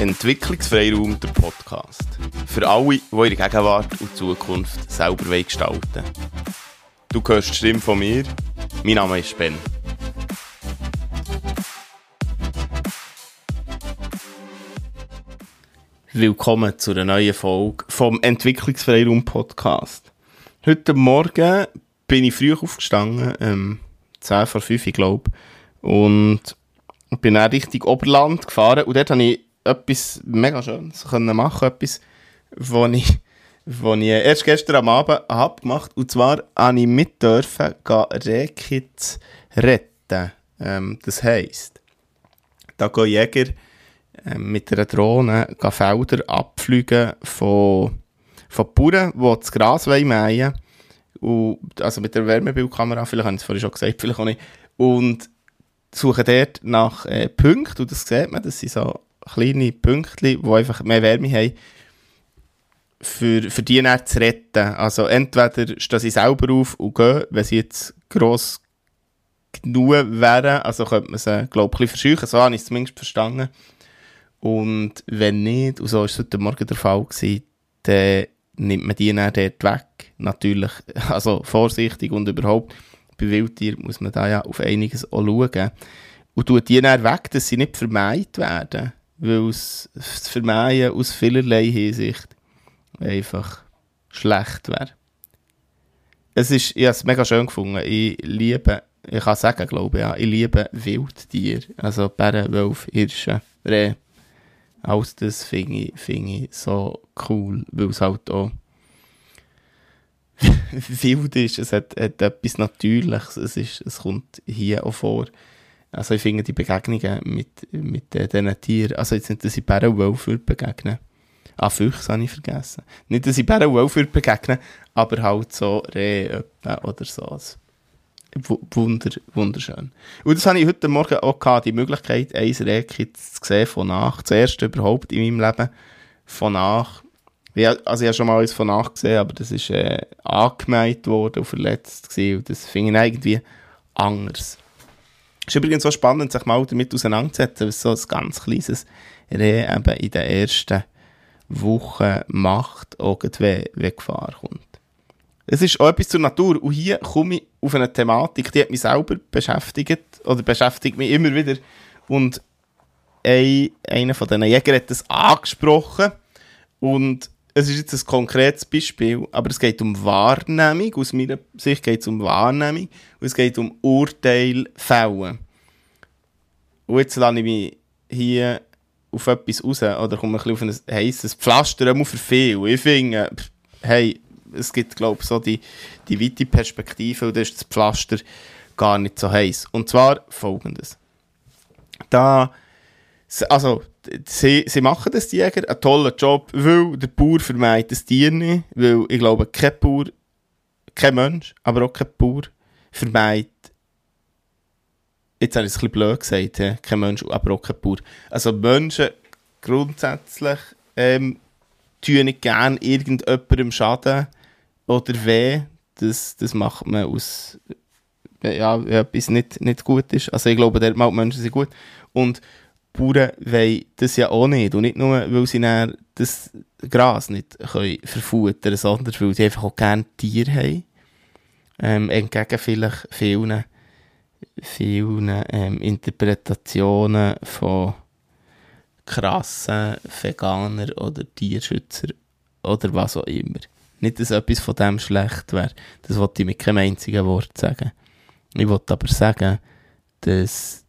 Entwicklungsfreiraum, der Podcast. Für alle, die ihre Gegenwart und Zukunft selber gestalten. Du hörst die Stimme von mir. Mein Name ist Ben. Willkommen zu einer neuen Folge vom Entwicklungsfreiraum Podcast. Heute Morgen bin ich früh aufgestanden, ähm, 10 vor 5, ich glaube, und bin dann Richtung Oberland gefahren und dort habe ich etwas mega Schönes können machen, etwas, was ich, was ich erst gestern am Abend habe gemacht und zwar habe ich mit dürfen Rehkitz retten. Ähm, das heisst, da gehen Jäger ähm, mit einer Drohne Felder abfliegen von, von Bauern, die das Gras mähen wollen. also mit der Wärmebildkamera, vielleicht habe ich es vorhin schon gesagt, vielleicht auch nicht. Und suchen dort nach äh, Punkten und das sieht man, das sind so kleine Pünktchen, die einfach mehr Wärme haben, für, für die dann zu retten. Also entweder stehen sie selber auf und gehen, wenn sie jetzt gross genug wären, also könnte man sie, glaube ich, ein bisschen so habe ich es zumindest verstanden. Und wenn nicht, und so war es heute Morgen der Fall, gewesen, dann nimmt man die dann dort weg. Natürlich, also vorsichtig und überhaupt, bei Wildtieren muss man da ja auf einiges auch schauen. Und tut die dann weg, dass sie nicht vermeidet werden weil es das Vermeiden aus vielerlei Hinsicht einfach schlecht wäre. Es ist, ich habe es mega schön gefunden. Ich liebe, ich kann sagen, glaube ich, ja, ich liebe Wildtiere. Also Bären, Wölfe, Hirsche, Rehe. Alles das finde ich, find ich so cool, weil es halt auch wild ist. Es hat, hat etwas Natürliches. Es, ist, es kommt hier auch vor. Also ich finde die Begegnungen mit, mit äh, diesen Tieren, also jetzt nicht, dass ich Bären und Wölfe begegnen Ah, Füchse habe ich vergessen. Nicht, dass ich Bären und Wölfe begegnen aber halt so Rehe oder so. Wunder, wunderschön. Und das habe ich heute Morgen auch gehabt, die Möglichkeit, ein Rehkit zu sehen von nach. Zuerst überhaupt in meinem Leben von nach. Ja, also ich habe schon mal eins von nach gesehen, aber das ist äh, angemeint worden und verletzt gewesen. Und das ich irgendwie anders. Ist übrigens so spannend, sich mal damit auseinanderzusetzen, was so ein ganz kleines Reh eben in den ersten Wochen macht, wenn, wenn Gefahr kommt. Es ist auch etwas zur Natur. Und hier komme ich auf eine Thematik, die hat mich selber beschäftigt, oder beschäftigt mich immer wieder. Und ein, einer von diesen Jägern hat das angesprochen. Und es ist jetzt ein konkretes Beispiel, aber es geht um Wahrnehmung. Aus meiner Sicht geht es um Wahrnehmung und es geht um Urteilfällen. Und jetzt lasse ich mich hier auf etwas raus oder komme ein bisschen auf ein heisses Pflaster immer für viel. Ich finde, hey, es gibt, glaube ich, so die, die weite Perspektive und da ist das Pflaster gar nicht so heiß. Und zwar folgendes. Da, also, sie, sie machen das, Jäger, einen tollen Job, weil der Bauer vermeidet das Tier nicht, weil ich glaube, kein Bauer, kein Mensch, aber auch kein Bauer vermeidet, jetzt habe ich es ein bisschen blöd gesagt, ja, kein Mensch, aber auch kein Bauer. Also Menschen grundsätzlich ähm, tun nicht gerne irgendjemandem Schaden oder weh, das, das macht man aus, ja, wenn etwas nicht, nicht gut ist. Also ich glaube, der Menschen sind gut. Und Bauern wollen das ja auch nicht. Und nicht nur, weil sie dann das Gras nicht können verfuttern sondern weil sie einfach auch gerne Tiere haben. Ähm, entgegen vielleicht vielen, vielen ähm, Interpretationen von krassen Veganer oder Tierschützer oder was auch immer. Nicht, dass etwas von dem schlecht wäre. Das wollte ich mit keinem einzigen Wort sagen. Ich wollte aber sagen, dass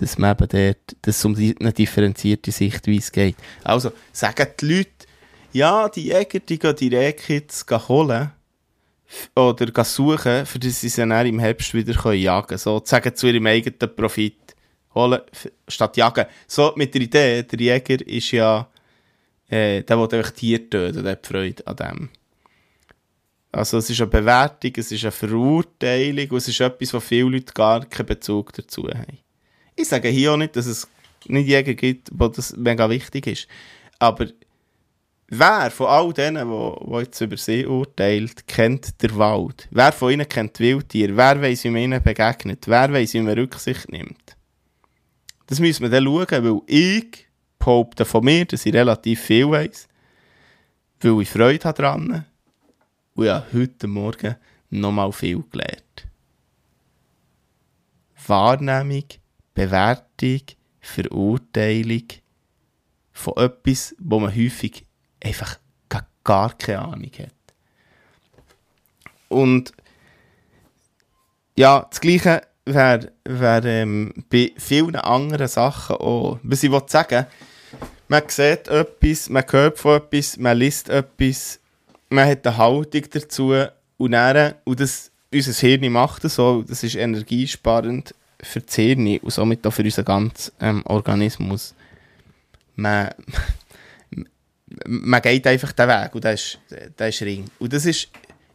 dass man eben dort, dass es um eine differenzierte Sichtweise geht. Also, sagen die Leute, ja, die Jäger, die gehen die Rehkits holen oder suchen, für das sie sie dann im Herbst wieder jagen können. So, sagen zu ihrem eigenen Profit. Holen statt jagen. So, mit der Idee, der Jäger ist ja, äh, der will einfach Tiere töten, der hat Freude an dem. Also es ist eine Bewertung, es ist eine Verurteilung und es ist etwas, wo viele Leute gar keinen Bezug dazu haben. Ich sage hier auch nicht, dass es nicht Jäger gibt, wo das mega wichtig ist. Aber wer von all denen, die jetzt über sie urteilt, kennt den Wald? Wer von ihnen kennt Wildtiere? Wer weiß, wie man ihnen begegnet? Wer weiß, wie man Rücksicht nimmt? Das müssen wir dann schauen, weil ich behaupte von mir, dass ich relativ viel weiss, weil ich Freude habe dran und ich habe heute Morgen nochmal viel gelernt. Wahrnehmung, Bewertung, Verurteilung von etwas, wo man häufig einfach gar keine Ahnung hat. Und ja, das Gleiche wäre wär, ähm, bei vielen anderen Sachen auch. Was ich sagen man sieht etwas, man hört von etwas, man liest etwas, man hat eine Haltung dazu und dann, und das, unser Hirn macht das so, das ist energiesparend für das Hirn und somit auch für unseren ganzen ähm, Organismus. Man, man geht einfach den Weg und das ist, ist Ring. Und das ist,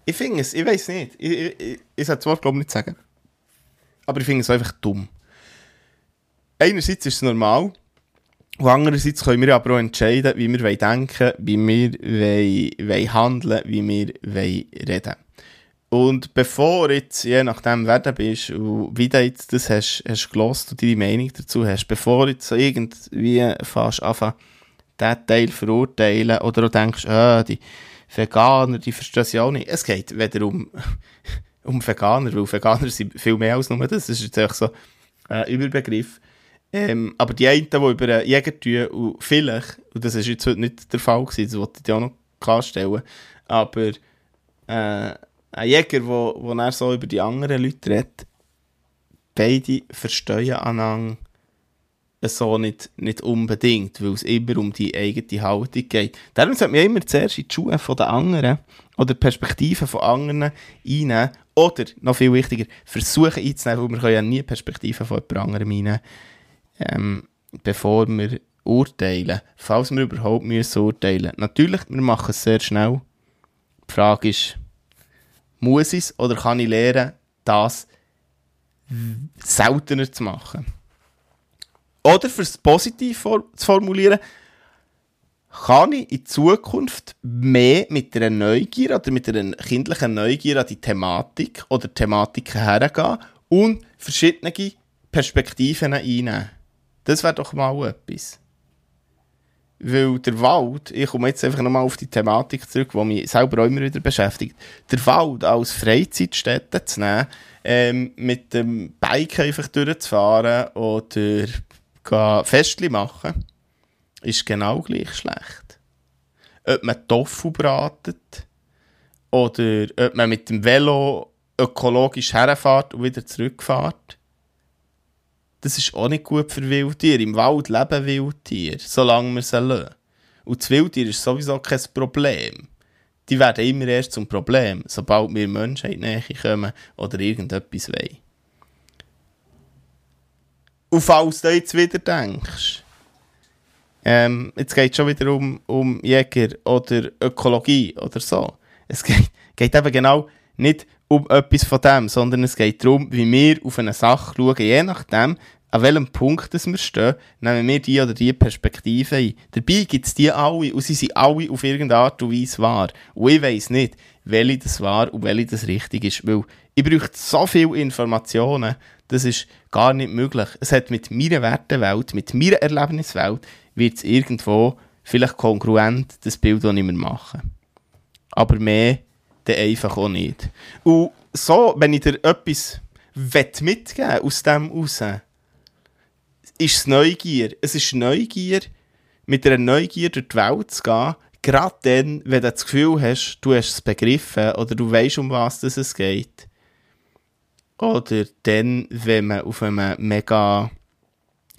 ich finde es, ich weiß nicht, ich, ich, ich, ich soll das Wort glaube ich nicht sagen, aber ich finde es einfach dumm. Einerseits ist es normal, und andererseits können wir aber auch entscheiden, wie wir denken wie wir wollen handeln wie wir reden wollen. Und bevor jetzt, je nachdem, wer du bist und wie du jetzt das hast, hast gelost und deine Meinung dazu hast, bevor du jetzt irgendwie fast anfangen, diesen Teil verurteilen oder du denkst, ah, die Veganer, die verstehen sie auch nicht. Es geht weder um, um Veganer, weil Veganer sind viel mehr als nur das. Das ist jetzt einfach so ein Überbegriff. Ähm, aber die einen, die über einen Jäger tun, und vielleicht, und das ist jetzt heute nicht der Fall gewesen, das wollte ich dir auch noch klarstellen, aber äh, ein Jäger, der wo, wo so über die anderen Leute redet, beide verstehen einander so nicht, nicht unbedingt, weil es immer um die eigene Haltung geht. Darum sollte man immer zuerst in die Schuhe den anderen oder Perspektiven von anderen einnehmen oder, noch viel wichtiger, versuchen einzunehmen, weil wir können ja nie Perspektiven von jemand anderem einnehmen, ähm, bevor wir urteilen, falls wir überhaupt müssen urteilen. Natürlich, wir machen es sehr schnell. Die Frage ist, muss ich es oder kann ich lernen, das seltener zu machen? Oder für es positiv zu formulieren, kann ich in Zukunft mehr mit einer Neugier oder mit einer kindlichen Neugier an die Thematik oder Thematiken hergehen und verschiedene Perspektiven einnehmen. Das wäre doch mal etwas. Weil der Wald, ich komme jetzt einfach nochmal auf die Thematik zurück, die mich selber auch immer wieder beschäftigt, der Wald als Freizeitstätte zu nehmen, ähm, mit dem Bike einfach durchzufahren oder Festli machen, ist genau gleich schlecht. Ob man Tofu bratet oder ob man mit dem Velo ökologisch herfährt und wieder zurückfährt, das ist auch nicht gut für Wildtiere. Im Wald leben Wildtiere, solange wir sie lassen. Und das Wildtier ist sowieso kein Problem. Die werden immer erst zum Problem, sobald wir Menschen in die Nähe kommen oder irgendetwas wollen. Und falls du jetzt wieder denkst, ähm, jetzt geht es schon wieder um, um Jäger oder Ökologie oder so. Es geht, geht eben genau nicht um etwas von dem, sondern es geht darum, wie wir auf eine Sache schauen, je nachdem, an welchem Punkt wir stehen, nehmen wir die oder die Perspektive ein. Dabei gibt es die alle und sie sind alle auf irgendeine Art und Weise wahr. Und ich weiss nicht, welche das wahr und welche das richtig ist, weil ich brauche so viele Informationen, das ist gar nicht möglich. Es hat mit meiner Wertewelt, mit meiner Erlebniswelt, wird es irgendwo vielleicht kongruent, das Bild, das ich mir mache. Aber mehr dann einfach auch nicht. Und so, wenn ich dir etwas mitgeben aus dem raus, ist es Neugier. Es ist Neugier, mit einer Neugier durch die Welt zu gehen, gerade dann, wenn du das Gefühl hast, du hast es begriffen oder du weißt, um was es geht. Oder dann, wenn man auf einem mega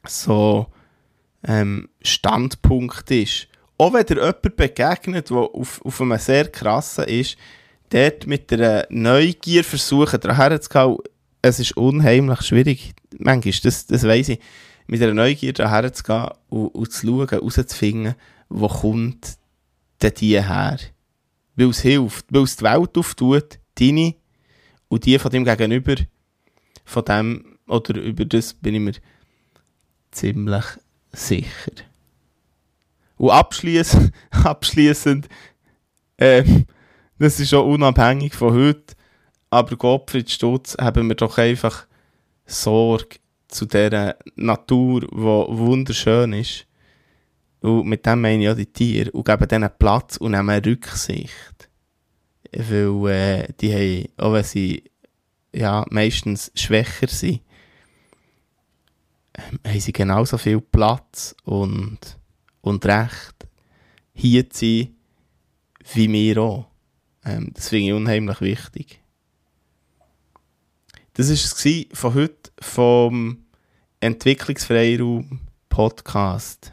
so ähm, Standpunkt ist. Auch wenn dir jemand begegnet, der auf, auf einem sehr krassen ist, dort mit einer Neugier versuchen, daher zu es ist unheimlich schwierig. Manchmal, das, das weiss ich. Mit einer Neugier daher zu gehen und, und zu schauen, herauszufinden, wo kommt denn die her? Weil es hilft, weil es die Welt auftut, deine und die von dem Gegenüber, von dem, oder über das bin ich mir ziemlich sicher. Und abschließend, abschließend ähm, das ist auch unabhängig von heute, aber Gottfried Stutz haben wir doch einfach Sorge zu dieser Natur, die wunderschön ist. Und mit dem meine ich auch die Tiere und geben denen Platz und nehmen Rücksicht. Weil äh, die haben, auch wenn sie ja, meistens schwächer sind, ähm, haben sie genauso viel Platz und, und Recht, hier zu sein, wie wir auch. Ähm, das finde ich unheimlich wichtig. Das war es von heute vom Entwicklungsfreiraum Podcast.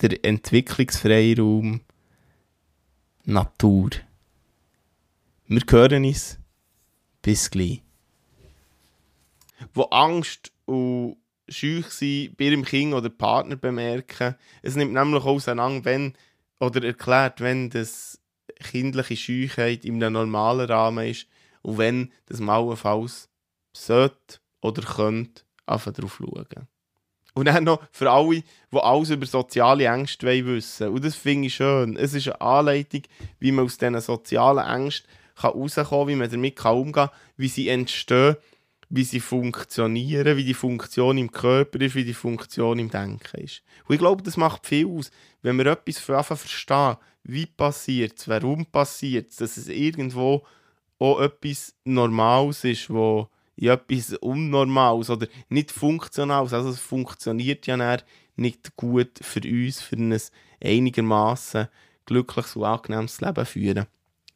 Der Entwicklungsfreiraum Natur. Wir hören uns. Bis gleich. Wo Angst und schüch sind bei ihrem Kind oder Partner bemerken. Es nimmt nämlich auseinander, wenn, oder erklärt, wenn das kindliche Scheuchheit in einem normalen Rahmen ist und wenn das allenfalls sollte oder könnte einfach drauf schauen. Und dann noch für alle, die alles über soziale Ängste wissen wollen. Und das finde ich schön. Es ist eine Anleitung, wie man aus diesen sozialen Ängsten herauskommen kann, wie man damit umgehen kann, wie sie entstehen, wie sie funktionieren, wie die Funktion im Körper ist, wie die Funktion im Denken ist. Und ich glaube, das macht viel aus, wenn wir etwas verstehen, wie passiert es, warum passiert es, dass es irgendwo auch etwas Normales ist, wo in etwas Unnormales oder nicht Funktionales. Also es funktioniert ja nicht gut für uns, für ein einigermaßen glückliches und angenehmes Leben führen.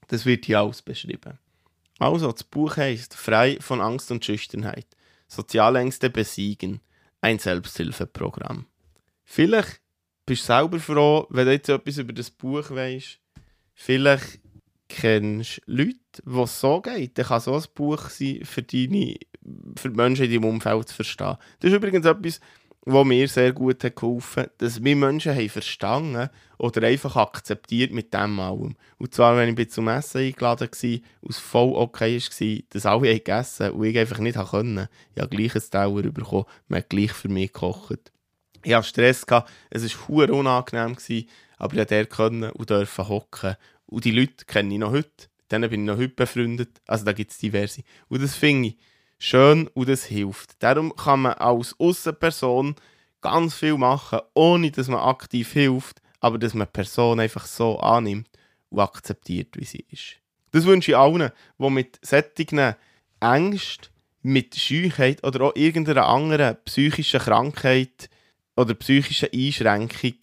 Das wird hier alles beschrieben. Also, das Buch heißt Frei von Angst und Schüchternheit. Sozialängste besiegen. Ein Selbsthilfeprogramm. Vielleicht bist du selber froh, wenn du jetzt etwas über das Buch weißt. Vielleicht kennst Leute, wo es so geht, dann kann so ein Buch sein, für, deine, für die Menschen in deinem Umfeld zu verstehen. Das ist übrigens etwas, was mir sehr gut hat geholfen hat, dass wir Menschen haben verstanden oder einfach akzeptiert mit dem allem. Und zwar, wenn ich zum Essen eingeladen war es voll okay war, dass alle gegessen und ich einfach nicht konnte. Ich habe gleich ein Teller bekommen, man hat gleich für mich gekocht. Ich hatte Stress, gehabt, es war unangenehm, aber ich durfte und durfte hocken und die Leute kenne ich noch heute. Denen bin ich noch heute befreundet. Also da gibt es diverse. Und das finde ich schön und das hilft. Darum kann man als Außenperson ganz viel machen, ohne dass man aktiv hilft, aber dass man die Person einfach so annimmt und akzeptiert, wie sie ist. Das wünsche ich allen, die mit solchen Ängsten, mit Scheuheit oder auch irgendeiner anderen psychischen Krankheit oder psychischen Einschränkung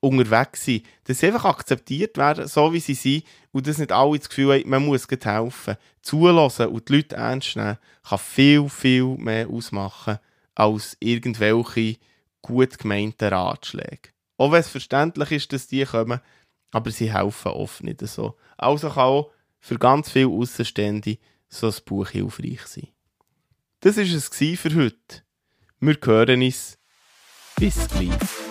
unterwegs sind, dass sie einfach akzeptiert werden, so wie sie sind und dass nicht alle das Gefühl haben, man muss helfen. Zulassen und die Leute ernst nehmen, kann viel, viel mehr ausmachen als irgendwelche gut gemeinten Ratschläge. Auch wenn es verständlich ist, dass die kommen, aber sie helfen oft nicht so. Also kann auch für ganz viele Außenstände so ein Buch hilfreich sein. Das war es für heute. Wir hören uns. Bis gleich.